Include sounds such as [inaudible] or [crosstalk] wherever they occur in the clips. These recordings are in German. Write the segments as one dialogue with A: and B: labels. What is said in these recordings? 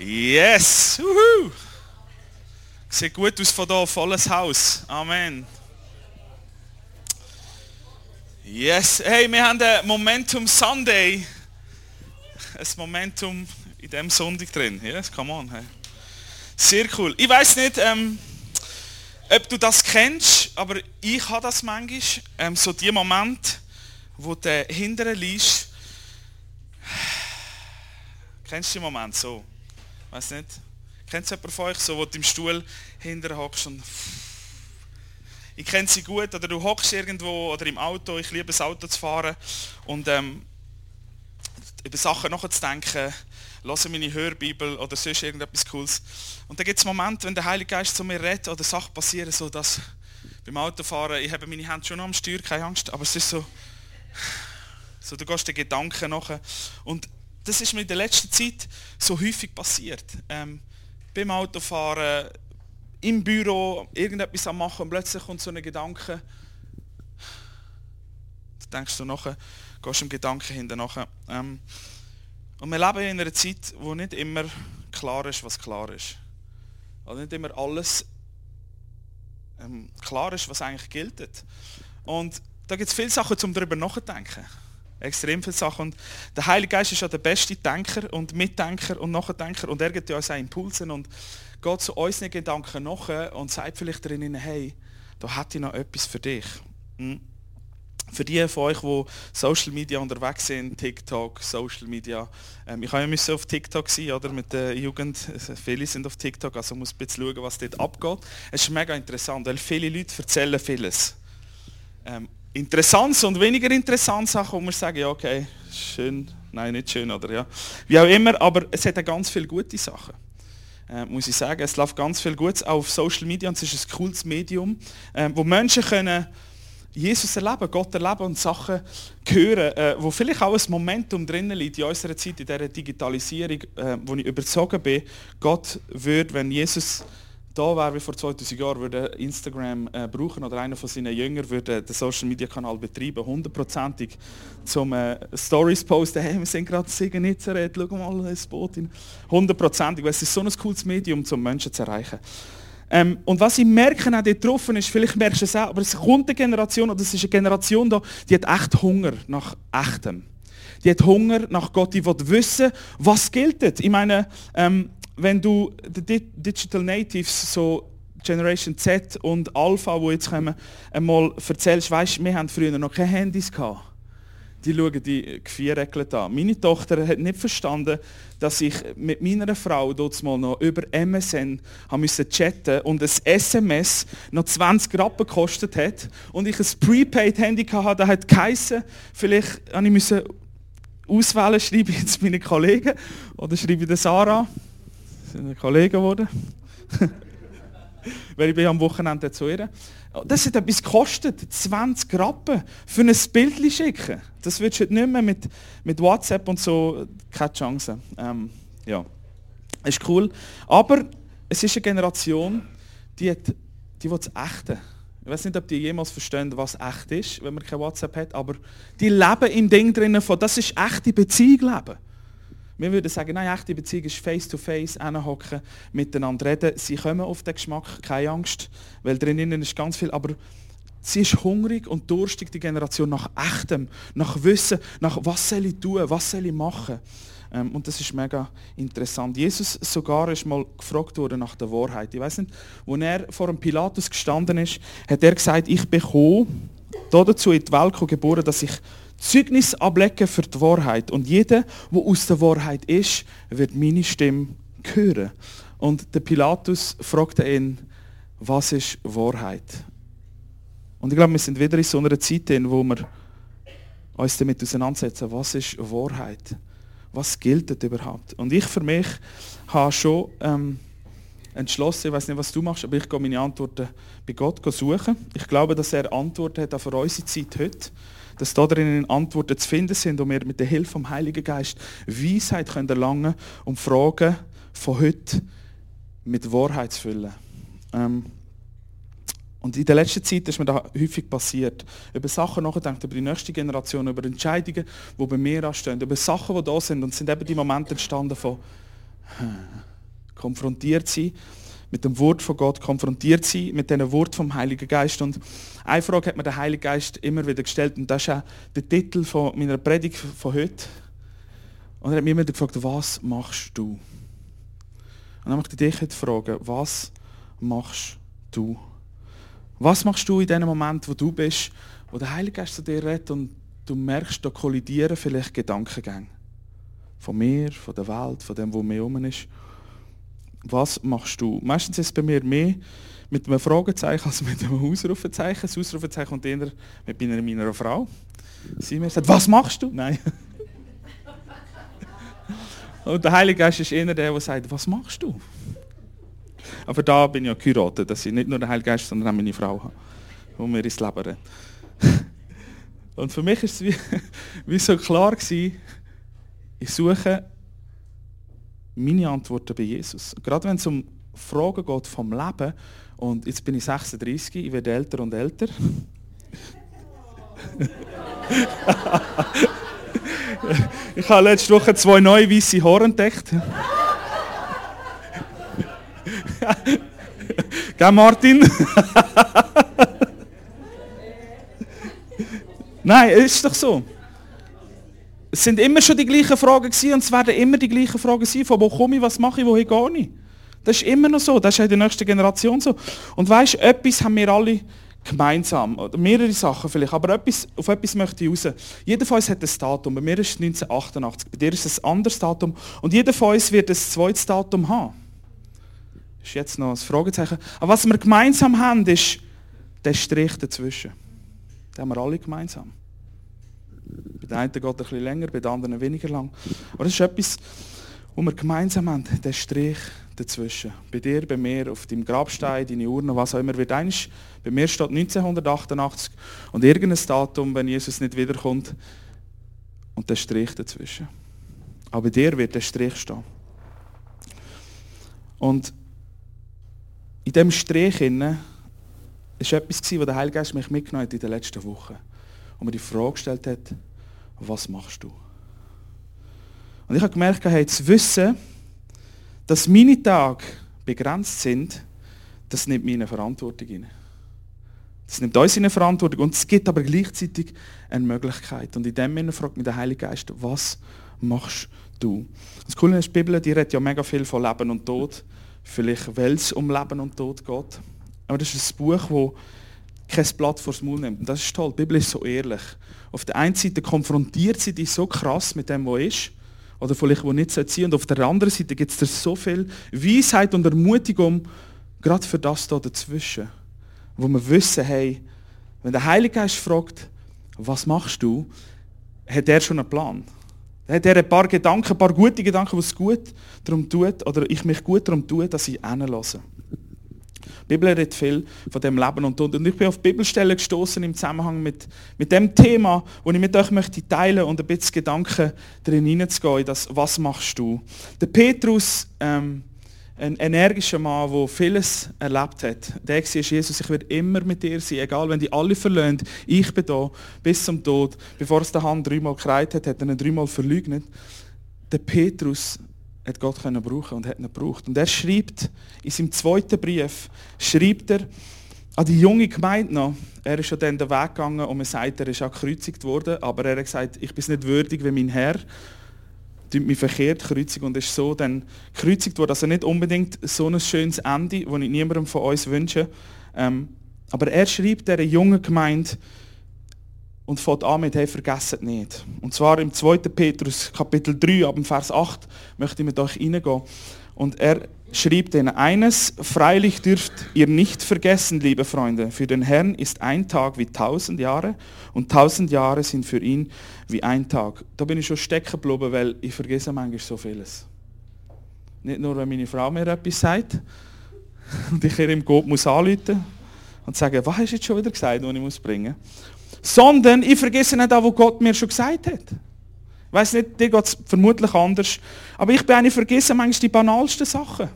A: Yes! Uhu. Sieht gut aus von hier, volles Haus. Amen. Yes! Hey, wir haben ein Momentum Sunday. Ein Momentum in dem Sonntag drin. Yes, come on. Hey. Sehr cool. Ich weiß nicht, ähm, ob du das kennst, aber ich habe das manchmal. Ähm, so die Moment, wo du hinterher liest. Kennst du den Moment so? Weiß nicht. Kennt es jemand von euch so, wo du im Stuhl hinterher hockst und ich kenne sie gut, oder du hockst irgendwo oder im Auto, ich liebe es Auto zu fahren und ähm, über Sachen nachzudenken, höre meine Hörbibel oder sonst irgendetwas Cooles. Und dann gibt es Momente, wenn der Heilige Geist zu mir redet oder Sachen passieren, so dass beim Autofahren, ich habe meine Hände schon am Steuer, keine Angst, aber es ist so, so du gehst den Gedanken nachher. Und das ist mir in der letzten Zeit so häufig passiert. Ähm, beim Autofahren, im Büro, irgendetwas am machen und plötzlich kommt so ein Gedanke. Da denkst du nachher, gehst im Gedanken hinter nachher. Ähm, und wir leben in einer Zeit, wo nicht immer klar ist, was klar ist. Also nicht immer alles ähm, klar ist, was eigentlich gilt. Und da gibt es viele Sachen, um darüber nachzudenken. Extrem viele Sachen. Und der Heilige Geist ist ja der beste Denker und Mitdenker und Nachdenker und er gibt ja seine Impulse und geht zu unseren Gedanken nach und sagt vielleicht drinnen, hey, da hätte ich noch etwas für dich. Hm? Für die von euch, die Social Media unterwegs sind, TikTok, Social Media, ähm, ich habe ja auf TikTok sein, oder, mit der Jugend, [laughs] viele sind auf TikTok, also muss ein bisschen schauen, was dort abgeht. Es ist mega interessant, weil viele Leute erzählen vieles. Ähm, Interessantes und weniger interessante Sachen, wo man sagen, ja okay, schön, nein nicht schön oder ja, wie auch immer, aber es hat auch ganz viele gute Sachen. Äh, muss ich sagen, es läuft ganz viel Gutes auf Social Media und es ist ein cooles Medium, äh, wo Menschen können Jesus erleben, Gott erleben und Sachen hören, äh, wo vielleicht auch ein Momentum drinnen liegt in unserer Zeit, in dieser Digitalisierung, äh, wo ich überzogen bin, Gott würde, wenn Jesus da wäre wie vor 2000 Jahren, würde Instagram äh, brauchen oder einer von seinen Jüngern würde den Social Media Kanal betreiben, hundertprozentig, zum äh, Stories posten, hey, wir sind gerade in Nazareth, schau mal ins Boot. Hundertprozentig, weil es ist so ein cooles Medium, um Menschen zu erreichen. Ähm, und was ich merke auch dort drauf ist, vielleicht merkst du es auch, aber es kommt eine Generation, oder es ist eine Generation da, die hat echt Hunger nach Echtem. Die hat Hunger nach Gott, die will wissen, was gilt. Ich meine, ähm, wenn du die Digital Natives, so Generation Z und Alpha, wo jetzt kommen, einmal erzählst, weißt, wir haben früher noch keine Handys gehabt. Die schauen die Viereckle an. Meine Tochter hat nicht verstanden, dass ich mit meiner Frau dort mal noch über MSN müssen chatten und ein SMS noch 20 Rappen gekostet hat und ich ein Prepaid-Handy hatte, das hat geheissen, vielleicht habe ich auswählen, schreibe ich jetzt meine Kollegen oder schreibe ich Sarah sind Kollegen geworden. [laughs] Weil ich bin am Wochenende zu ihr. Das hat etwas gekostet, 20 Rappen für ein Bild schicken. Das würdest du nicht mehr mit, mit WhatsApp und so, keine Chance. Ähm, ja, ist cool. Aber es ist eine Generation, die, hat, die will das Echte. Ich weiß nicht, ob die jemals verstehen, was echt ist, wenn man kein WhatsApp hat, aber die leben im Ding drinnen von, das ist echte Beziehung leben. Wir würden sagen, nein, echte Beziehung ist face-to-face, hinhocken, miteinander reden. Sie kommen auf den Geschmack, keine Angst, weil drinnen ist ganz viel, aber sie ist hungrig und durstig, die Generation, nach Echtem, nach Wissen, nach was soll ich tun, was soll ich machen. Ähm, und das ist mega interessant. Jesus sogar ist mal gefragt worden nach der Wahrheit. Ich weiß nicht, wo er vor dem Pilatus gestanden ist, hat er gesagt, ich bekomme dazu in die Welt geboren, dass ich Zeugnis ablegen für die Wahrheit. Und jeder, der aus der Wahrheit ist, wird meine Stimme hören. Und der Pilatus fragte ihn, was ist Wahrheit? Und ich glaube, wir sind wieder in so einer Zeit, wo wir uns damit auseinandersetzen, was ist Wahrheit? Was gilt überhaupt? Und ich für mich habe schon ähm, entschlossen, ich weiß nicht, was du machst, aber ich gehe meine Antworten bei Gott suchen. Ich glaube, dass er Antworten hat auch für unsere Zeit heute dass da drinnen Antworten zu finden sind und wir mit der Hilfe vom Heiligen Geist Weisheit können erlangen um Fragen von heute mit Wahrheit zu füllen. Ähm, und in der letzten Zeit ist mir da häufig passiert. Über Sachen nachdenken, über die nächste Generation, über Entscheidungen, die bei mir anstehen, über Sachen, die da sind. Und sind eben die Momente entstanden von, konfrontiert sein mit dem Wort von Gott, konfrontiert sein mit dem Wort vom Heiligen Geist. Und eine Frage hat mir der Heilige Geist immer wieder gestellt und das ist auch der Titel von meiner Predigt von heute. Und er hat mich immer gefragt, was machst du? Und dann möchte ich dich heute fragen, was machst du? Was machst du in dem Moment, wo du bist, wo der Heilige Geist zu dir redet und du merkst, da kollidieren vielleicht Gedankengänge. Von mir, von der Welt, von dem, wo mir herum ist. Was machst du? Meistens ist es bei mir mehr mit einem Fragezeichen als mit einem Ausrufezeichen. Das Ausrufezeichen kommt eher mit meiner, meiner Frau. Sie mir sagt, was machst du? Nein. [laughs] Und der Heilige Geist ist eher der, der sagt, was machst du? Aber da bin ich ja geheiratet, dass ich nicht nur den Heiligen Geist, sondern auch meine Frau habe, die mir ins Leben rennt. [laughs] Und für mich ist es wie, [laughs] wie so klar gewesen, ich suche meine Antworten bei Jesus. Gerade wenn es um Fragen geht vom Leben, und jetzt bin ich 36, ich werde älter und älter. [laughs] ich habe letzte Woche zwei neue weiße Haare entdeckt. [laughs] Gell, Martin? [laughs] Nein, ist doch so. Es sind immer schon die gleichen Fragen gewesen und es werden immer die gleichen Fragen sein, von wo komme ich, was mache ich, wohin gehe ich. Das ist immer noch so, das ist in der nächsten Generation so. Und weißt, etwas haben wir alle gemeinsam, oder mehrere Sachen vielleicht, aber etwas, auf etwas möchte ich raus. Jeder von uns hat ein Datum, bei mir ist es 1988, bei dir ist es ein anderes Datum und jeder von uns wird ein zweites Datum haben. Das ist jetzt noch ein Fragezeichen. Aber was wir gemeinsam haben, ist der Strich dazwischen. Den haben wir alle gemeinsam. Bei den einen geht ein bisschen länger, bei den anderen weniger lang. Aber das ist etwas, was wir gemeinsam haben, der Strich dazwischen. Bei dir, bei mir, auf deinem Grabstein, deine Urne, was auch immer wird. Eines, bei mir steht 1988 und irgendein Datum, wenn Jesus nicht wiederkommt, und der Strich dazwischen. Aber bei dir wird der Strich stehen. Und in diesem Strich war etwas, was der Heilige Geist mich mitgenommen hat in den letzten Wochen. Und mir die Frage gestellt hat, was machst du? Und ich habe gemerkt, hey, zu wissen, dass meine Tage begrenzt sind, das nimmt meine Verantwortung in. Das nimmt uns in eine Verantwortung und es gibt aber gleichzeitig eine Möglichkeit. Und in dem Sinne fragt mich der Heilige Geist, was machst du? Das Coole ist, die Bibel, die redet ja mega viel von Leben und Tod. Vielleicht, weil es um Leben und Tod geht. Aber das ist ein Buch, das kein Blatt vors Maul nimmt. Und das ist toll. Die Bibel ist so ehrlich. Auf der einen Seite konfrontiert sie dich so krass mit dem, was ist oder vielleicht wo nicht sein Und auf der anderen Seite gibt es so viel Weisheit und Ermutigung, gerade für das da dazwischen. Wo wir wissen, hey, wenn der Heilige Geist fragt, was machst du, hat er schon einen Plan. Hat er ein paar Gedanken, ein paar gute Gedanken, es gut darum tut, oder ich mich gut darum tue, dass ich hinlasse. Die Bibel redet viel von dem Leben und Tod. Und ich bin auf Bibelstellen gestoßen im Zusammenhang mit, mit dem Thema, wo ich mit euch möchte teilen und ein bisschen Gedanken drin hineinzugehen, das was machst du? Der Petrus, ähm, ein energischer Mann, der vieles erlebt hat, der war Jesus, ich werde immer mit dir sein, egal wenn die alle verlöhnt, ich bin da bis zum Tod. Bevor es der Hand dreimal gekreit hat, hat er ihn dreimal verleugnet. Der Petrus hat Gott können brauchen und hat ihn gebraucht. Und er schreibt in seinem zweiten Brief, schreibt er an die junge Gemeinde noch, er ist schon dann den Weg gegangen und man sagt, er ist auch gekreuzigt worden, aber er hat gesagt, ich bin nicht würdig wie mein Herr, tut mich verkehrt kreuzigt und ist so dann gekreuzigt worden. Also nicht unbedingt so ein schönes Ende, das ich niemandem von uns wünsche. Ähm, aber er schreibt dieser jungen Gemeinde, und fängt an mit, hey, vergesst nicht. Und zwar im 2. Petrus Kapitel 3, ab dem Vers 8, möchte ich mit euch reingehen. Und er schrieb ihnen eines, freilich dürft ihr nicht vergessen, liebe Freunde, für den Herrn ist ein Tag wie tausend Jahre und tausend Jahre sind für ihn wie ein Tag. Da bin ich schon stecken geblieben, weil ich vergesse manchmal so vieles. Nicht nur, wenn meine Frau mir etwas sagt [laughs] und ich ihr im Gott muss anrufen und sagen, was hast du jetzt schon wieder gesagt, was ich muss bringen muss sondern ich vergesse nicht auch, was Gott mir schon gesagt hat. Ich weiss nicht, dir geht es vermutlich anders. Aber ich bin eine vergessen manchmal die banalsten Sachen.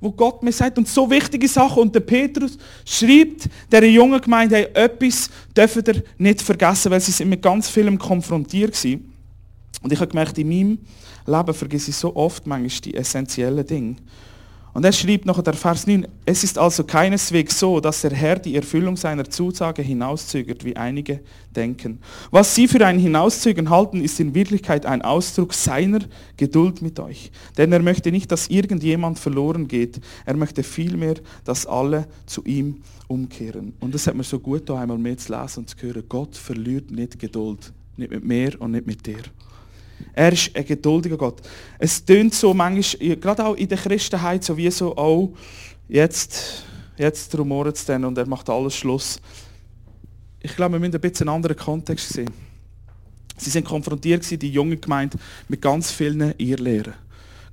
A: Wo Gott mir sagt, und so wichtige Sachen. Und der Petrus schreibt der jungen Gemeinde, hey, etwas dürfen ihr nicht vergessen, weil sie sind mit ganz vielem konfrontiert waren. Und ich habe gemerkt, in meinem Leben vergesse ich so oft manchmal die essentiellen Dinge. Und er schrieb noch der Vers 9, es ist also keineswegs so, dass der Herr die Erfüllung seiner Zusage hinauszögert, wie einige denken. Was sie für ein Hinauszögern halten, ist in Wirklichkeit ein Ausdruck seiner Geduld mit euch. Denn er möchte nicht, dass irgendjemand verloren geht. Er möchte vielmehr, dass alle zu ihm umkehren. Und das hat mir so gut, da einmal mehr zu lesen und zu hören. Gott verliert nicht Geduld. Nicht mit mir und nicht mit dir. Er ist ein geduldiger Gott. Es tönt so manchmal, gerade auch in der Christenheit, sowieso auch, jetzt, jetzt rumoren es dann und er macht alles Schluss. Ich glaube, wir müssen ein bisschen einen anderen Kontext sehen. Sie sind konfrontiert die junge Gemeinde, mit ganz vielen Irrlehren.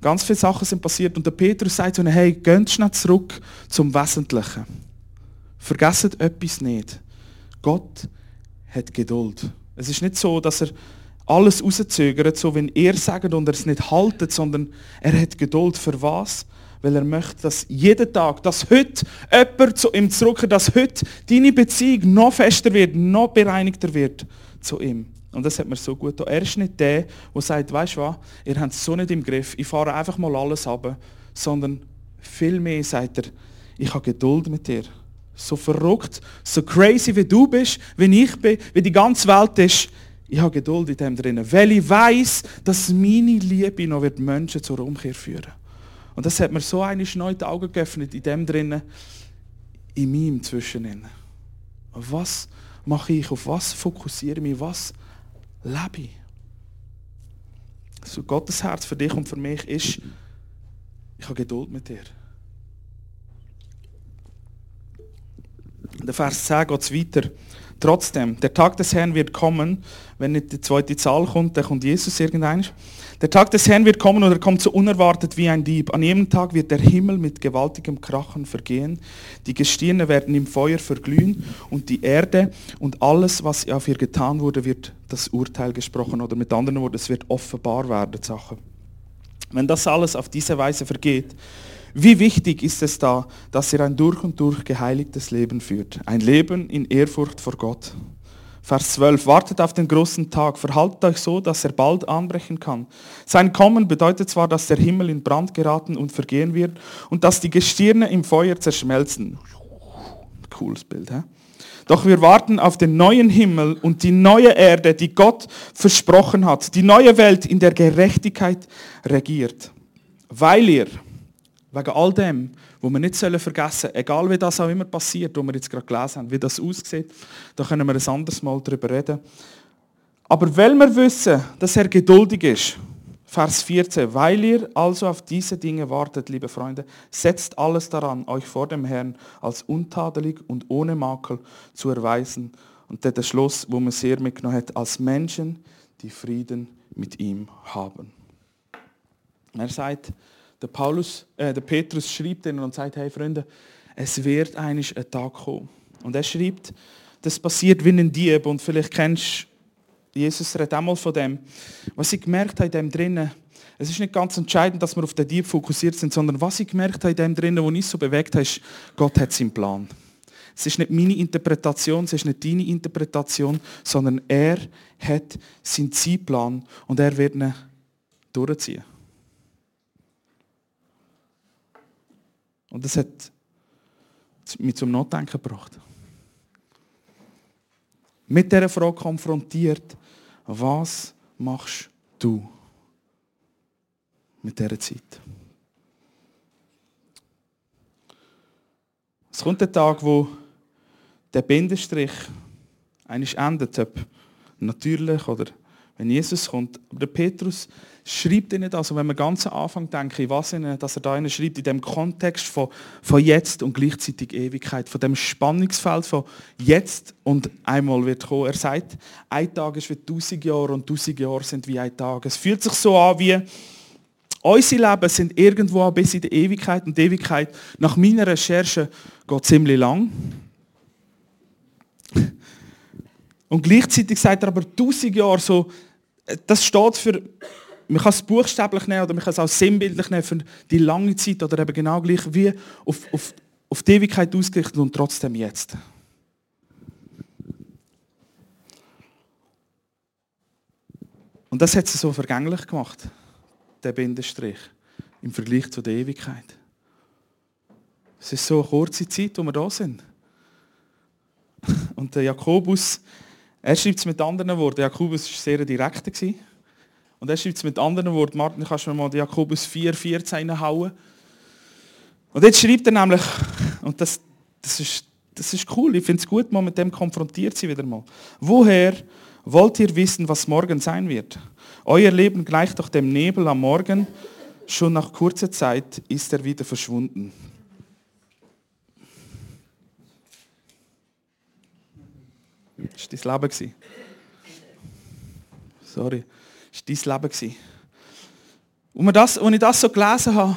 A: Ganz viele Sachen sind passiert und der Petrus sagt ihnen, hey, geht schnell zurück zum Wesentlichen. Vergesst etwas nicht. Gott hat Geduld. Es ist nicht so, dass er alles rauszögert, so wenn er sagt und er es nicht haltet, sondern er hat Geduld für was? Weil er möchte, dass jeden Tag, dass heute jemand zu ihm zurückkehrt, dass heute deine Beziehung noch fester wird, noch bereinigter wird zu ihm. Und das hat mir so gut getan. Er ist nicht der, der sagt, weißt du was, ihr habt es so nicht im Griff, ich fahre einfach mal alles ab, sondern vielmehr sagt er, ich habe Geduld mit dir. So verrückt, so crazy wie du bist, wie ich bin, wie die ganze Welt ist, ich habe Geduld in dem drinnen, weil ich weiß, dass meine Liebe noch wird Menschen zur Umkehr führen. Und das hat mir so eine neu Augen geöffnet in dem drinnen, in meinem Zwischeninnen. Was mache ich? Auf was fokussiere ich mich? Was lebe ich? So Gottes Herz für dich und für mich ist, ich habe Geduld mit dir. Der Vers 10 geht es weiter. Trotzdem, der Tag des Herrn wird kommen, wenn nicht die zweite Zahl kommt, dann kommt Jesus irgendein. Der Tag des Herrn wird kommen und er kommt so unerwartet wie ein Dieb. An jedem Tag wird der Himmel mit gewaltigem Krachen vergehen. Die Gestirne werden im Feuer verglühen und die Erde und alles, was auf ihr getan wurde, wird das Urteil gesprochen. Oder mit anderen Worten, es wird offenbar werden, Sachen. Wenn das alles auf diese Weise vergeht, wie wichtig ist es da, dass ihr ein durch und durch geheiligtes Leben führt? Ein Leben in Ehrfurcht vor Gott. Vers 12. Wartet auf den großen Tag, verhaltet euch so, dass er bald anbrechen kann. Sein Kommen bedeutet zwar, dass der Himmel in Brand geraten und vergehen wird und dass die Gestirne im Feuer zerschmelzen. Cooles Bild, hä? Doch wir warten auf den neuen Himmel und die neue Erde, die Gott versprochen hat. Die neue Welt, in der Gerechtigkeit regiert. Weil ihr Wegen all dem, wo wir nicht vergessen sollen, egal wie das auch immer passiert, wo wir jetzt gerade gelesen haben, wie das aussieht, da können wir ein anderes Mal darüber reden. Aber weil wir wissen, dass er geduldig ist, Vers 14, weil ihr also auf diese Dinge wartet, liebe Freunde, setzt alles daran, euch vor dem Herrn als untadelig und ohne Makel zu erweisen. Und der Schluss, wo man sehr mitgenommen hat, als Menschen, die Frieden mit ihm haben. Er sagt, der, Paulus, äh, der Petrus schreibt ihnen und sagt, hey Freunde, es wird eigentlich ein Tag kommen. Und er schreibt, das passiert wie ein Dieb und vielleicht kennst Jesus redet einmal von dem. Was ich gemerkt habe in dem drinnen, es ist nicht ganz entscheidend, dass wir auf den Dieb fokussiert sind, sondern was ich gemerkt habe in dem drinnen, wo ich so bewegt habe, Gott hat seinen Plan. Es ist nicht meine Interpretation, es ist nicht deine Interpretation, sondern er hat seinen Zeitplan und er wird ihn durchziehen. Und das hat mich zum Nachdenken gebracht. Mit dieser Frage konfrontiert, was machst du mit dieser Zeit? Es kommt der Tag, wo der Bindestrich eigentlich endet, ob natürlich oder wenn Jesus kommt. Aber der Petrus schreibt er nicht, also wenn man ganz am Anfang denkt, weiß nicht, dass er da einen schreibt, in dem Kontext von, von jetzt und gleichzeitig Ewigkeit, von dem Spannungsfeld von jetzt und einmal wird kommen. Er sagt, ein Tag ist wie tausend Jahre und tausend Jahre sind wie ein Tag. Es fühlt sich so an wie, unsere Leben sind irgendwo bis in die Ewigkeit und die Ewigkeit, nach meiner Recherche, geht ziemlich lang. Und gleichzeitig sagt er aber tausend Jahre so, das steht für, man kann es buchstäblich nehmen oder man kann es auch sinnbildlich nehmen für die lange Zeit oder eben genau gleich wie auf, auf, auf die Ewigkeit ausgerichtet und trotzdem jetzt. Und das hat sie so vergänglich gemacht, der Bindestrich, im Vergleich zu der Ewigkeit. Es ist so eine kurze Zeit, wo wir da sind. Und der Jakobus, er schreibt es mit anderen Worten. Jakobus war sehr direkt. Und er schreibt es mit anderen Worten. Martin, kannst du mir mal Jakobus 4, 14 reinhauen? Und jetzt schreibt er nämlich, und das, das, ist, das ist cool, ich finde es gut, mal mit dem konfrontiert sie wieder mal. Woher wollt ihr wissen, was morgen sein wird? Euer Leben gleicht doch dem Nebel am Morgen, schon nach kurzer Zeit ist er wieder verschwunden. Das war dein Leben. Sorry. Das war dein Leben. Und als ich das so gelesen habe,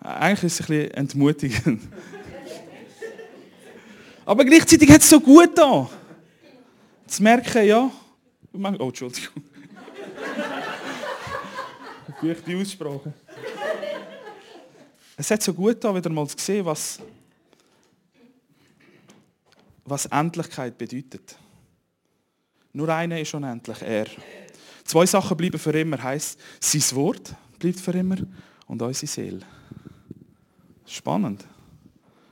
A: eigentlich ist es ein bisschen entmutigend. [laughs] Aber gleichzeitig hat es so gut da. Zu merken, ja. Oh, Entschuldigung. Ich habe die Aussprache. Es hat so gut da, wieder mal zu sehen, was, was Endlichkeit bedeutet. Nur einer ist unendlich, er. Zwei Sachen bleiben für immer, heißt, sein Wort bleibt für immer und unsere Seele. Spannend.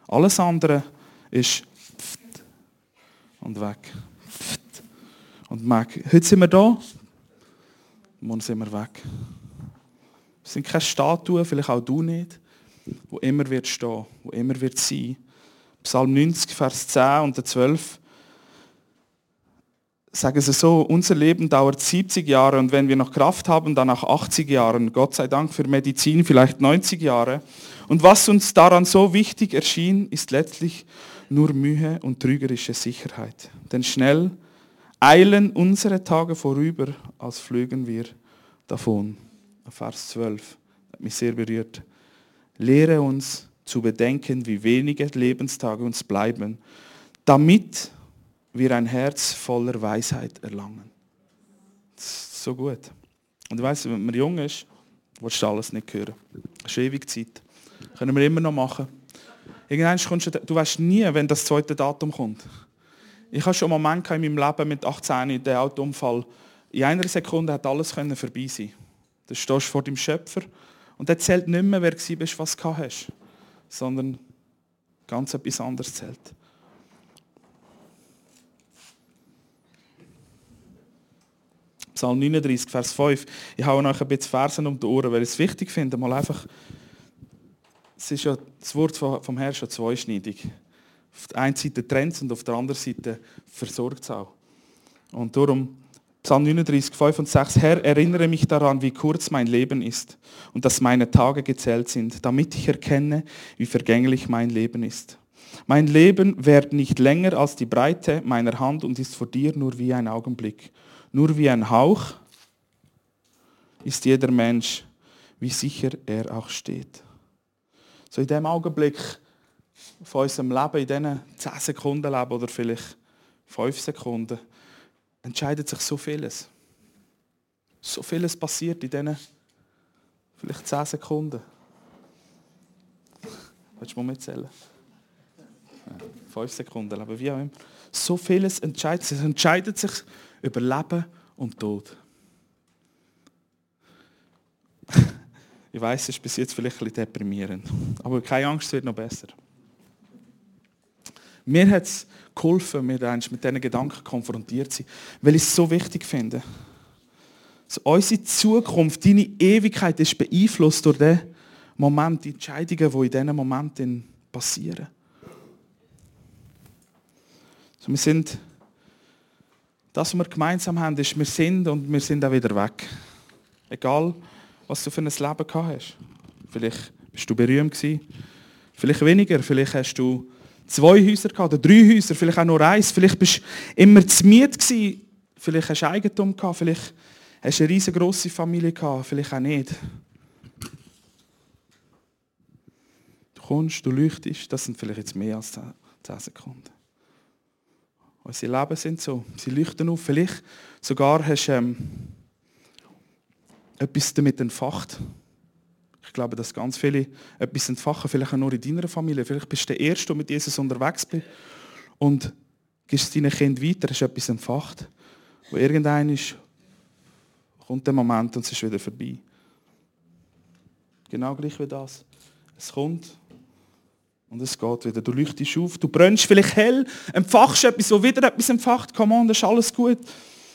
A: Alles andere ist und weg. Und weg. Heute sind wir da, morgen sind wir weg. Wir sind keine Statuen, vielleicht auch du nicht, wo immer wird stehen, wo immer wird sein. Psalm 90, Vers 10 und 12 sagen sie so, unser Leben dauert 70 Jahre und wenn wir noch Kraft haben, dann nach 80 Jahren. Gott sei Dank für Medizin vielleicht 90 Jahre. Und was uns daran so wichtig erschien, ist letztlich nur Mühe und trügerische Sicherheit. Denn schnell eilen unsere Tage vorüber, als flögen wir davon. Vers 12 hat mich sehr berührt. Lehre uns zu bedenken, wie wenige Lebenstage uns bleiben, damit wir ein Herz voller Weisheit erlangen. Das ist so gut. Und du weißt, wenn man jung ist, willst du alles nicht hören. Das ist ewig Zeit. Können wir immer noch machen. Irgendwann kommst du, du weißt nie, wenn das zweite Datum kommt. Ich habe schon Momente in meinem Leben mit 18, der Autounfall. In einer Sekunde hat alles vorbei sein. Du stehst vor dem Schöpfer und er zählt nicht mehr, wer du bist, was du hast, sondern ganz etwas anderes zählt. Psalm 39, Vers 5. Ich habe euch ein bisschen Versen um die Ohren, weil ich es wichtig finde, mal einfach, es ist ja das Wort vom Herrn schon zweischneidig. Auf der einen Seite trennt es und auf der anderen Seite versorgt es auch. Und darum, Psalm 39, 5 und 6, Herr, erinnere mich daran, wie kurz mein Leben ist und dass meine Tage gezählt sind, damit ich erkenne, wie vergänglich mein Leben ist. Mein Leben währt nicht länger als die Breite meiner Hand und ist vor dir nur wie ein Augenblick. Nur wie ein Hauch ist jeder Mensch, wie sicher er auch steht. So in dem Augenblick von unserem Leben, in diesen 10 Sekunden Leben oder vielleicht 5 Sekunden, entscheidet sich so vieles. So vieles passiert in diesen vielleicht 10 Sekunden. Willst du mal mitzählen? 5 Sekunden Leben, wie auch immer. So vieles entscheidet sich. Es entscheidet sich über Leben und Tod. [laughs] Ich weiß, es ist bis jetzt vielleicht ein bisschen deprimierend, aber keine Angst, es wird noch besser. Mir hat es geholfen, mit diesen Gedanken konfrontiert zu sein, weil ich es so wichtig finde. Also unsere Zukunft, deine Ewigkeit ist beeinflusst durch den Moment, die Entscheidungen, die in diesen Momenten passieren. Also wir sind das, was wir gemeinsam haben, ist, wir sind und wir sind auch wieder weg. Egal, was du für ein Leben gehabt hast. Vielleicht bist du berühmt gewesen, vielleicht weniger, vielleicht hast du zwei Häuser gehabt oder drei Häuser, vielleicht auch nur eins, vielleicht bist du immer zu Miet gewesen, vielleicht hast du Eigentum gehabt, vielleicht hast du eine riesengroße Familie gehabt, vielleicht auch nicht. Du kommst, du leuchtest, das sind vielleicht jetzt mehr als 10 Sekunden. Unsere Leben sind so. Sie leuchten auf. Vielleicht sogar hast du ähm, etwas damit entfacht. Ich glaube, dass ganz viele etwas entfachen, vielleicht auch nur in deiner Familie. Vielleicht bist du der Erste, der mit Jesus unterwegs bist und gibst es deinen Kind weiter, hast etwas entfacht, wo irgendein ist kommt der Moment und es ist wieder vorbei. Genau gleich wie das. Es kommt und es geht wieder. Du leuchtest auf, du brennst vielleicht hell, empfachst etwas, wo wieder etwas empfacht. Come on, das ist alles gut.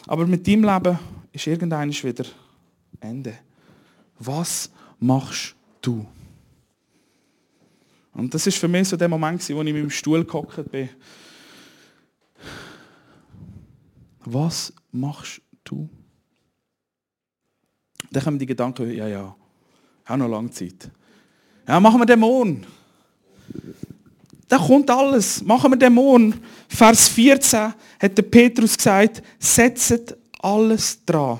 A: Aber mit deinem Leben ist irgendein wieder Ende. Was machst du? Und das ist für mich so der Moment, wo ich mit dem Stuhl gehockt bin. Was machst du? Dann kommen die Gedanken, ja, ja, ich habe noch lange Zeit. Ja, machen wir Dämon. Da kommt alles. Machen wir Dämon. Vers 14 hat der Petrus gesagt, setzt alles dran,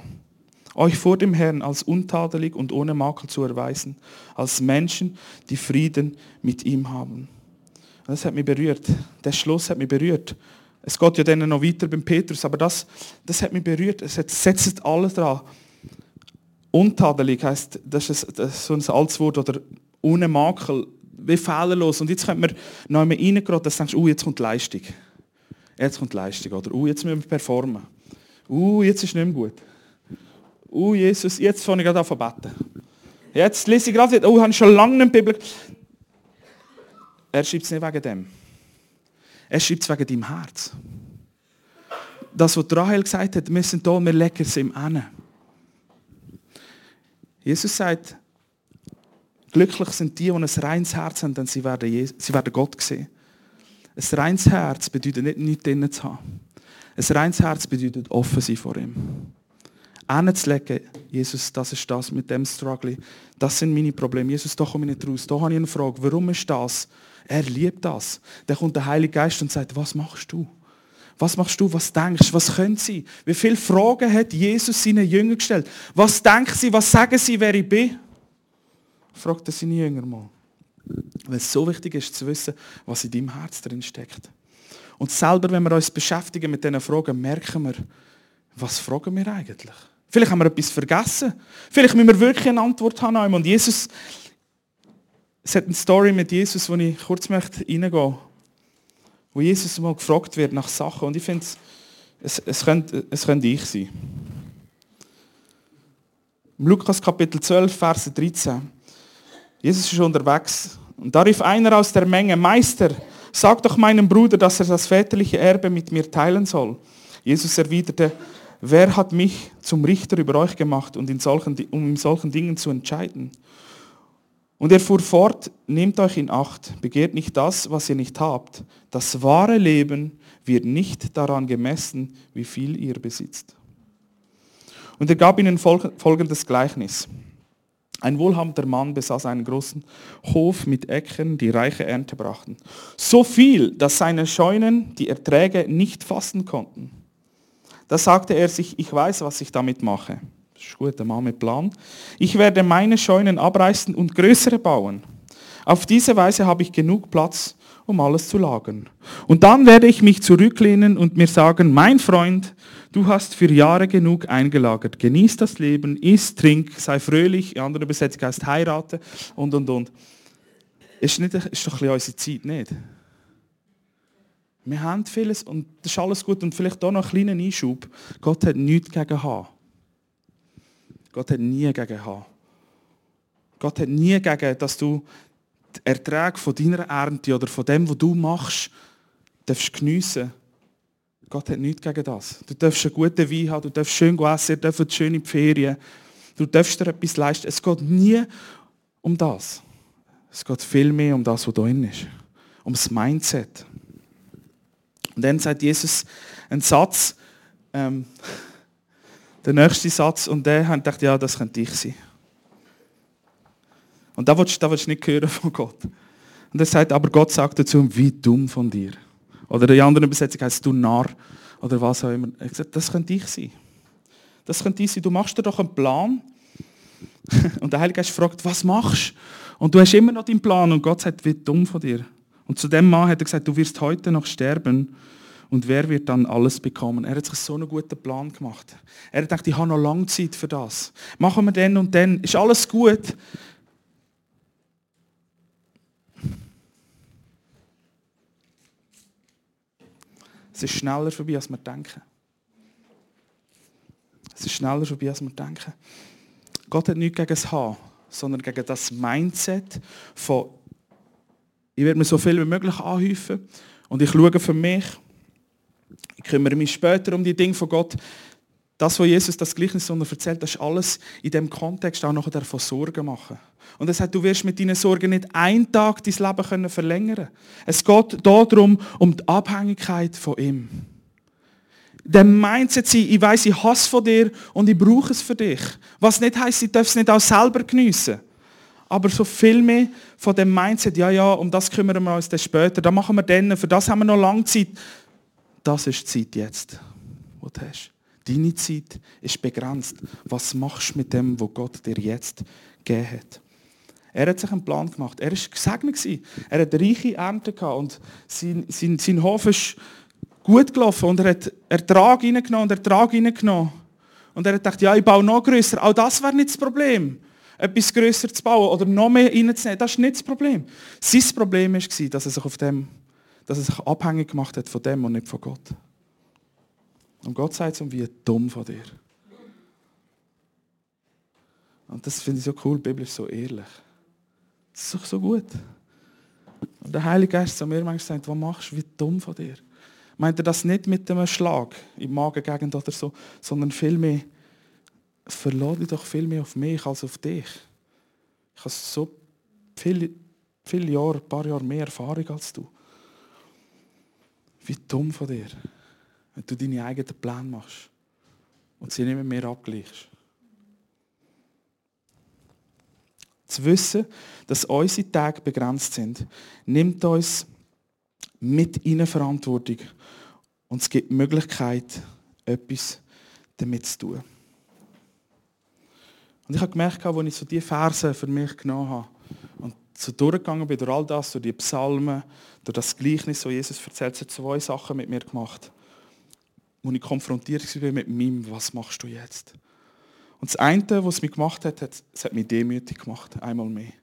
A: euch vor dem Herrn als untadelig und ohne Makel zu erweisen, als Menschen, die Frieden mit ihm haben. Das hat mich berührt. Der Schluss hat mich berührt. Es geht ja dann noch weiter beim Petrus, aber das, das hat mich berührt. Es setzt alles dran. Untadelig heißt, das ist, das ist so ein altes Wort, oder ohne Makel, wie fehlerlos. Und jetzt könnte man noch einmal reingeraten, dass du denkst, uh, jetzt kommt Leistung. Jetzt kommt Leistung, oder? Uh, jetzt müssen wir performen. Uh, jetzt ist nicht mehr gut. Uh, Jesus, jetzt fange ich gerade an zu beten. Jetzt lese ich gerade, oh, habe ich schon lange nicht Bibel. Er schreibt es nicht wegen dem. Er schreibt es wegen deinem Herz. Das, was Rahel gesagt hat, wir sind da, wir legen es ihm an. Jesus sagt, glücklich sind die, die ein reines Herz haben, denn sie werden, sie werden Gott sehen. Ein reines Herz bedeutet nicht, nichts drinnen zu haben. Ein reines Herz bedeutet offen sein vor ihm. Hinzulegen, Jesus, das ist das mit dem Struggle. Das sind meine Probleme. Jesus, da komme ich nicht raus. Da habe ich eine Frage. Warum ist das? Er liebt das. Dann kommt der Heilige Geist und sagt, was machst du? Was machst du? Was denkst du? Was können sie? Wie viele Fragen hat Jesus seinen Jüngern gestellt? Was denken sie? Was sagen sie, wer ich bin? Fragt er seine Jünger mal. Weil es so wichtig ist zu wissen, was in deinem Herz drin steckt. Und selber, wenn wir uns beschäftigen mit diesen Fragen, merken wir, was fragen wir eigentlich? Vielleicht haben wir etwas vergessen. Vielleicht müssen wir wirklich eine Antwort haben. Und Jesus, es hat eine Story mit Jesus, wo ich kurz möchte reingehen wo Jesus mal gefragt wird nach Sachen. Und ich finde, es, es, könnte, es könnte ich sein. Im Lukas Kapitel 12, Verse 13. Jesus ist unterwegs. Und da rief einer aus der Menge, Meister, Sag doch meinem Bruder, dass er das väterliche Erbe mit mir teilen soll. Jesus erwiderte, wer hat mich zum Richter über euch gemacht, und in solchen, um in solchen Dingen zu entscheiden? Und er fuhr fort, nehmt euch in Acht, begehrt nicht das, was ihr nicht habt. Das wahre Leben wird nicht daran gemessen, wie viel ihr besitzt. Und er gab ihnen folgendes Gleichnis. Ein wohlhabender Mann besaß einen großen Hof mit Äckern, die reiche Ernte brachten. So viel, dass seine Scheunen die Erträge nicht fassen konnten. Da sagte er sich, ich weiß, was ich damit mache. Das ist gut, der Mann mit Plan. Ich werde meine Scheunen abreißen und größere bauen. Auf diese Weise habe ich genug Platz, um alles zu lagern. Und dann werde ich mich zurücklehnen und mir sagen, mein Freund, du hast für Jahre genug eingelagert. Genieß das Leben, iss, trink, sei fröhlich, in anderen Übersetzungen heißt heirate und, und, und. Ist, nicht, ist doch ein unsere Zeit, nicht? Wir haben vieles und das ist alles gut. Und vielleicht hier noch einen kleinen Einschub. Gott hat nichts gegen H. Gott hat nie gegen H. Gott hat nie gegen, dass du die Erträge von deiner Ernte oder von dem, was du machst, darfst geniessen. Gott hat nichts gegen das. Du darfst einen guten Wein haben, du darfst schön essen, du darfst schön in die Ferien. Du darfst dir etwas leisten. Es geht nie um das. Es geht viel mehr um das, was da drin ist. Um das Mindset. Und dann sagt Jesus einen Satz, ähm, [laughs] der nächste Satz, und der hat gedacht, ja, das könnte ich sein. Und da willst, willst du nicht hören von Gott. Und er sagt, aber Gott sagt dazu, wie dumm von dir. Oder in anderen Übersetzungen heißt du Narr. Oder was auch immer. Er gesagt, das könnte ich sein. Das könnte ich sein. Du machst dir doch einen Plan. [laughs] Und der Heilige Geist fragt, was machst du? Und du hast immer noch deinen Plan. Und Gott sagt, wie dumm von dir. Und zu dem Mann hat er gesagt, du wirst heute noch sterben. Und wer wird dann alles bekommen? Er hat sich so einen guten Plan gemacht. Er hat gedacht, ich habe noch lange Zeit für das. Machen wir den und dann. Ist alles gut? Es ist schneller vorbei, als wir denken. Es ist schneller vorbei, als wir denken. Gott hat nichts gegen das Haar, sondern gegen das Mindset von, ich werde mir so viel wie möglich anhäufen und ich schaue für mich, ich kümmere mich später um die Dinge von Gott. Das, was Jesus das Gleichnis erzählt, das ist alles in dem Kontext auch nachher von Sorgen machen. Und er sagt, du wirst mit deinen Sorgen nicht einen Tag dein Leben können verlängern Es geht darum, um die Abhängigkeit von ihm. Der Mindset sein, ich weiß, ich hasse von dir und ich brauche es für dich. Was nicht heißt, ich darf es nicht auch selber geniessen. Aber so viel mehr von dem Mindset, ja, ja, um das kümmern wir uns dann später, da machen wir dann, für das haben wir noch lange Zeit. Das ist die Zeit jetzt, die du hast. Deine Zeit ist begrenzt. Was machst du mit dem, was Gott dir jetzt gegeben hat? Er hat sich einen Plan gemacht. Er war gesegnet. Er hat reiche Ernte und sein, sein, sein Hof ist gut gelaufen und er hat Ertrag reingenommen und Ertrag reingenommen. Und er hat gedacht, ja, ich baue noch grösser. Auch das wäre nicht das Problem. Etwas grösser zu bauen oder noch mehr reinzunehmen, das ist nicht das Problem. Sein Problem war, dass er sich auf dem, dass er sich abhängig gemacht hat von dem und nicht von Gott. Und Gott sagt so, wie dumm von dir. Und das finde ich so cool, die Bibel ist so ehrlich. Das ist doch so gut. Und der Heilige Geist zu mir manchmal sagt, was machst du, wie dumm von dir. Meint er das nicht mit einem Schlag im Magengegend oder so, sondern vielmehr, verlade dich doch viel mehr auf mich als auf dich. Ich habe so viele, viele Jahre, ein paar Jahre mehr Erfahrung als du. Wie dumm von dir wenn du deine eigenen Pläne machst und sie nicht mit mir abgleichst. Zu wissen, dass unsere Tage begrenzt sind, nimmt uns mit in Verantwortung und es gibt die Möglichkeit, etwas damit zu tun. Und ich habe gemerkt, als ich so diese Verse für mich genommen habe und so durchgegangen bin, durch all das, durch die Psalmen, durch das Gleichnis, das Jesus erzählt, hat zwei Sachen mit mir gemacht wo ich konfrontiert war mit meinem, was machst du jetzt? Und das eine, was es mich gemacht hat, hat, es hat mich demütig gemacht, einmal mehr.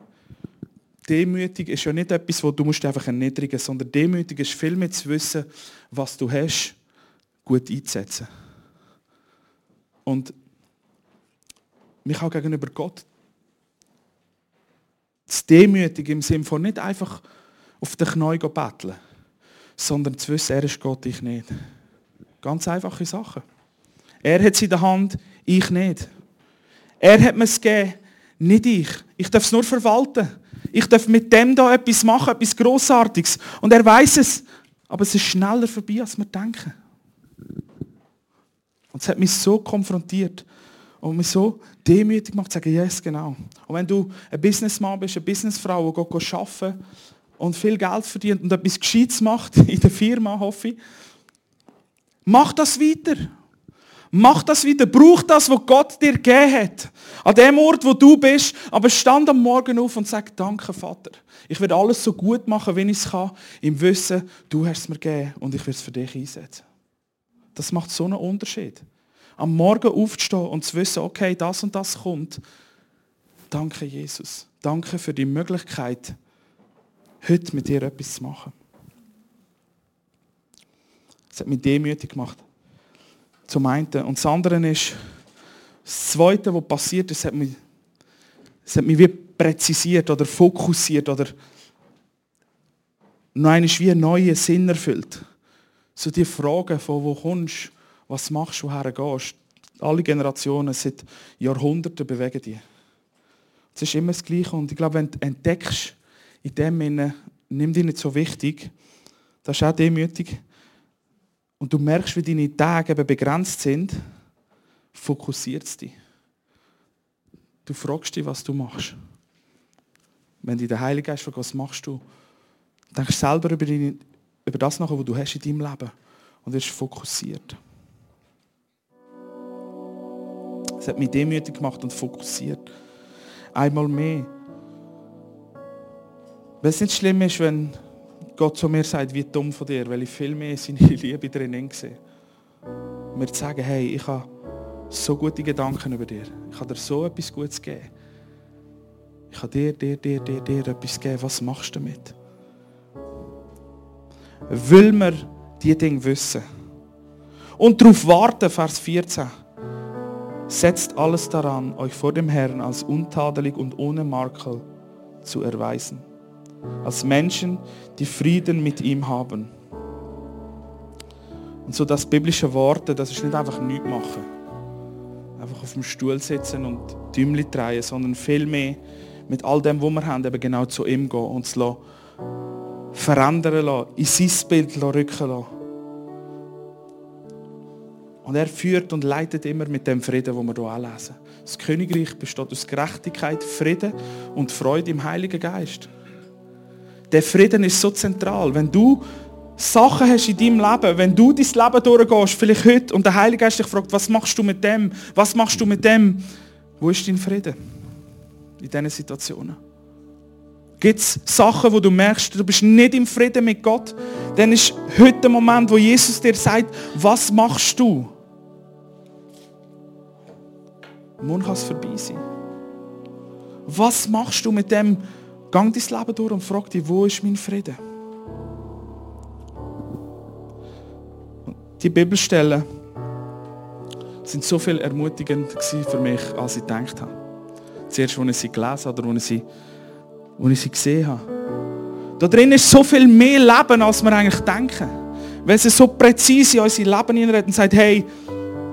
A: Demütig ist ja nicht etwas, wo du musst einfach erniedrigen musst, sondern demütig ist vielmehr zu wissen, was du hast, gut einzusetzen. Und mich auch gegenüber Gott zu demütig im Sinne von nicht einfach auf den Knäuel betteln, sondern zu wissen, er ist Gott, ich nicht. Ganz einfache Sachen. Er hat es in der Hand, ich nicht. Er hat mir es gegeben, nicht ich. Ich darf es nur verwalten. Ich darf mit dem da etwas machen, etwas Grossartiges. Und er weiß es. Aber es ist schneller vorbei, als wir denken. Und es hat mich so konfrontiert und mich so demütig gemacht, zu sagen, yes, genau. Und wenn du ein Businessmann bist, eine Businessfrau, die geht arbeiten und viel Geld verdient und etwas Gescheites macht [laughs] in der Firma, hoffe ich, Mach das weiter. Mach das wieder. Brauch das, was Gott dir gegeben hat. An dem Ort, wo du bist. Aber stand am Morgen auf und sag, danke Vater. Ich werde alles so gut machen, wie ich es kann. Im Wissen, du hast es mir gegeben und ich werde es für dich einsetzen. Das macht so einen Unterschied. Am Morgen aufzustehen und zu wissen, okay, das und das kommt. Danke Jesus. Danke für die Möglichkeit, heute mit dir etwas zu machen. Das hat mich demütig gemacht. Zum einen. Und das andere ist, das Zweite, was passiert ist, hat mich, es hat mich wie präzisiert oder fokussiert oder noch einmal wie einen neuen Sinn erfüllt. So die Frage von wo kommst, was machst, du, woher gehst. Alle Generationen seit Jahrhunderten bewegen die. Es ist immer das Gleiche. Und ich glaube, wenn du entdeckst, in dem Sinne, nimm dich nicht so wichtig, das ist auch demütig, und du merkst, wie deine Tage eben begrenzt sind, fokussiert es dich. Du fragst dich, was du machst. Wenn dich der Heilige Geist fragt, was machst du, denkst du selber über, deine, über das nach, was du hast in deinem Leben und wirst fokussiert. Es hat mich demütig gemacht und fokussiert. Einmal mehr. Weil es nicht schlimm ist, wenn Gott zu mir sagt, wie dumm von dir, weil ich viel mehr seine [laughs] Liebe drin sehe. Mir zu sagen, hey, ich habe so gute Gedanken über dir. Ich habe dir so etwas Gutes gegeben. Ich habe dir, dir, dir, dir, dir etwas gegeben. Was machst du damit? Will wir diese Dinge wissen? Und darauf warten, Vers 14. Setzt alles daran, euch vor dem Herrn als untadelig und ohne Makel zu erweisen. Als Menschen, die Frieden mit ihm haben. Und so das biblische Worte, das ist nicht einfach nichts machen. Einfach auf dem Stuhl sitzen und Däumchen drehen, sondern vielmehr mit all dem, was wir haben, eben genau zu ihm gehen und es verändern lassen, in sein Bild rücken lassen. Und er führt und leitet immer mit dem Frieden, wo wir hier auch lesen. Das Königreich besteht aus Gerechtigkeit, Frieden und Freude im Heiligen Geist. Der Frieden ist so zentral. Wenn du Sachen hast in deinem Leben, wenn du dein Leben durchgehst, vielleicht heute, und der Heilige Geist dich fragt, was machst du mit dem? Was machst du mit dem? Wo ist dein Frieden? In diesen Situationen. Gibt es Sachen, wo du merkst, du bist nicht im Frieden mit Gott? Dann ist heute der Moment, wo Jesus dir sagt, was machst du? Morgen kann es vorbei sein. Was machst du mit dem? Gang dein Leben durch und frag dich, wo ist mein Frieden? Die Bibelstellen sind so viel ermutigend für mich, als ich gedacht habe. Zuerst, als ich sie gelesen habe oder als ich sie, als ich sie gesehen habe. Da drin ist so viel mehr Leben, als wir eigentlich denken. Weil sie so präzise in unser Leben hineinredet und sagt, hey,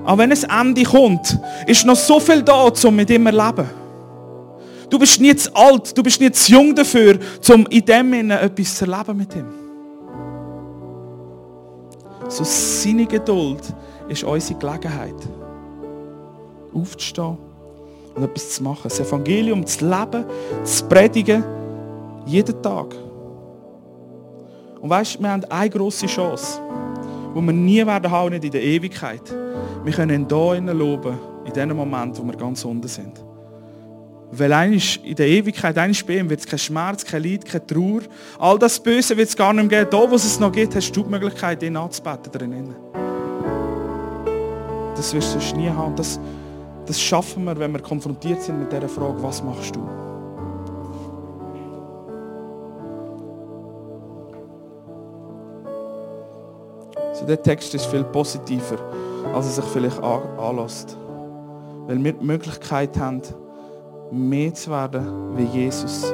A: auch wenn es Ende kommt, ist noch so viel da, um mit ihm zu leben. Du bist nicht zu alt, du bist nicht zu jung dafür, um in dem Sinne etwas zu erleben mit ihm. So seine Geduld ist unsere Gelegenheit, aufzustehen und etwas zu machen. Das Evangelium zu leben, zu predigen, jeden Tag. Und weißt, wir haben eine große Chance, die wir nie werden haben, nicht in der Ewigkeit. Wir können ihn hier loben, in dem Moment, wo wir ganz unten sind. Weil eines in der Ewigkeit, eines bei ihm wird es kein Schmerz, kein Leid, keine Trauer. All das Böse wird es gar nicht mehr geben. Da, wo es noch gibt, hast du die Möglichkeit, ihn anzubeten drinnen. Das wirst du nie haben. Das, das schaffen wir, wenn wir konfrontiert sind mit dieser Frage, was machst du? So, der Text ist viel positiver als er sich vielleicht anlässt. Weil wir die Möglichkeit haben, mehr zu werden wie Jesus.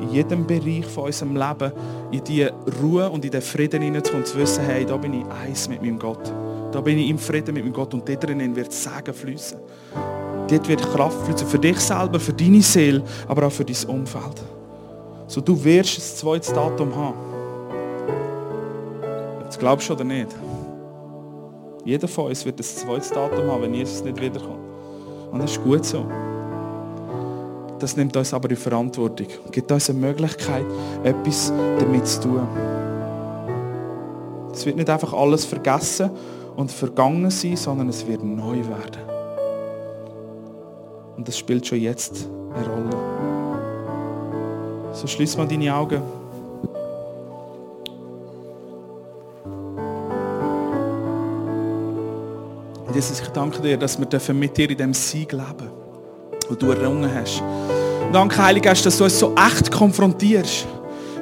A: In jedem Bereich von unserem Leben, in die Ruhe und in den Frieden hineinzukommen, zu wissen, hey, da bin ich eins mit meinem Gott. Da bin ich im Frieden mit meinem Gott und dort drinnen wird Segen fließen. Dort wird Kraft fließen für dich selber, für deine Seele, aber auch für dein Umfeld. So du wirst ein zweites Datum haben. Das glaubst du oder nicht? Jeder von uns wird ein zweites Datum haben, wenn Jesus nicht wiederkommt. Und das ist gut so. Das nimmt uns aber in Verantwortung und gibt uns eine Möglichkeit, etwas damit zu tun. Es wird nicht einfach alles vergessen und vergangen sein, sondern es wird neu werden. Und das spielt schon jetzt eine Rolle. So schließ mal deine Augen. Jesus, ich danke dir, dass wir mit dir in dem Sieg leben, wo du errungen hast. Danke, Heiliger Geist, dass du uns so echt konfrontierst.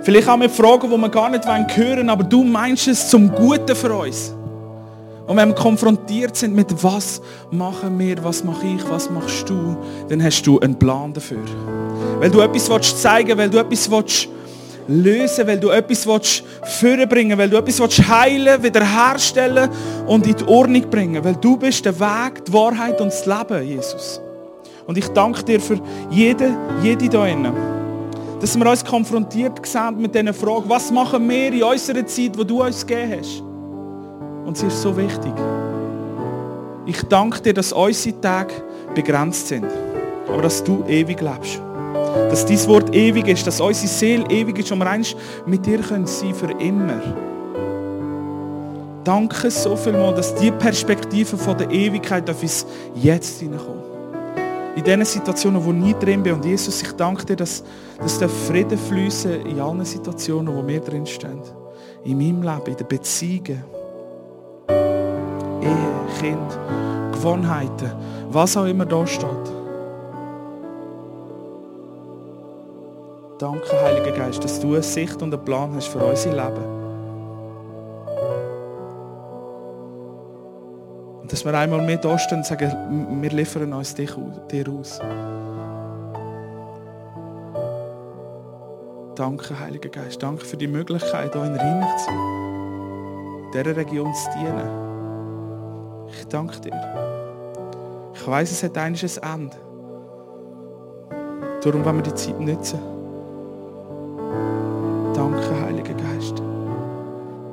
A: Vielleicht auch mit Fragen, die wir gar nicht hören wollen, aber du meinst es zum Guten für uns. Und wenn wir konfrontiert sind mit was machen wir, was mache ich, was machst du, dann hast du einen Plan dafür. Weil du etwas willst zeigen, weil du etwas willst lösen, weil du etwas willst vorbringen, weil du etwas willst heilen, wiederherstellen und in die Ordnung bringen, weil du bist der Weg, die Wahrheit und das Leben, Jesus. Und ich danke dir für jede, jede da innen, dass wir uns konfrontiert sehen mit dieser Frage, was machen wir in unserer Zeit, wo du uns gegeben hast. Und sie ist so wichtig. Ich danke dir, dass unsere Tage begrenzt sind, aber dass du ewig lebst. Dass dein Wort ewig ist, dass unsere Seele ewig ist und wir eins mit dir können sein für immer. Danke so viel mal, dass die Perspektive von der Ewigkeit auf uns jetzt hineinkommt. In diesen Situationen, wo ich nie drin bin. Und Jesus, ich danke dir, dass, dass der Frieden fließen in allen Situationen, wo wir drin stehen. In meinem Leben, in den Beziehungen. Ehe, Kind, Gewohnheiten, was auch immer da steht. Danke, Heiliger Geist, dass du eine Sicht und einen Plan hast für unser Leben. Wir einmal da stehen und sagen, wir liefern uns dich, dir aus. Danke, Heiliger Geist. Danke für die Möglichkeit, hier in Rheinach zu sein. Dieser Region zu dienen. Ich danke dir. Ich weiß, es hat eigentlich ein Ende. Darum wollen wir die Zeit nutzen. Danke, Heiliger.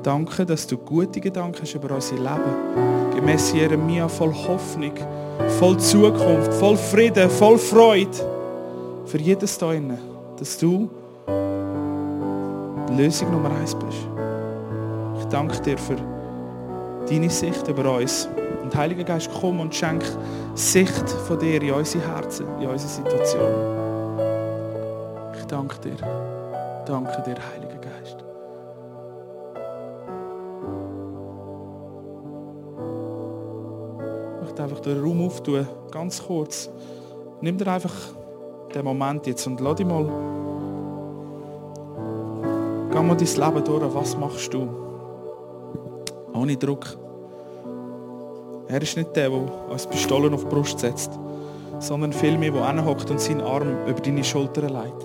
A: Danke, dass du gute Gedanken hast über unser Leben. Gemäss Jeremia voll Hoffnung, voll Zukunft, voll Frieden, voll Freude. Für jedes da innen, dass du Lösung Nummer eins bist. Ich danke dir für deine Sicht über uns. Und Heiliger Geist, komm und schenk Sicht von dir in unsere Herzen, in unsere Situation. Ich danke dir. Danke dir, Heiliger Geist. Möchte einfach den Raum auftun, ganz kurz. Nimm dir einfach den Moment jetzt und lass dich mal Geh mal dein Leben durch. Was machst du? Ohne Druck. Er ist nicht der, der als Pistolen auf die Brust setzt, sondern vielmehr, der hinhockt und seinen Arm über deine Schulter legt.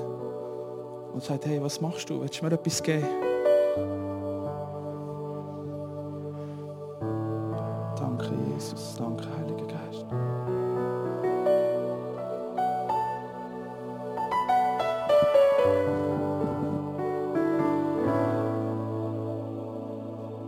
A: Und sagt, hey, was machst du? Willst du mir etwas geben?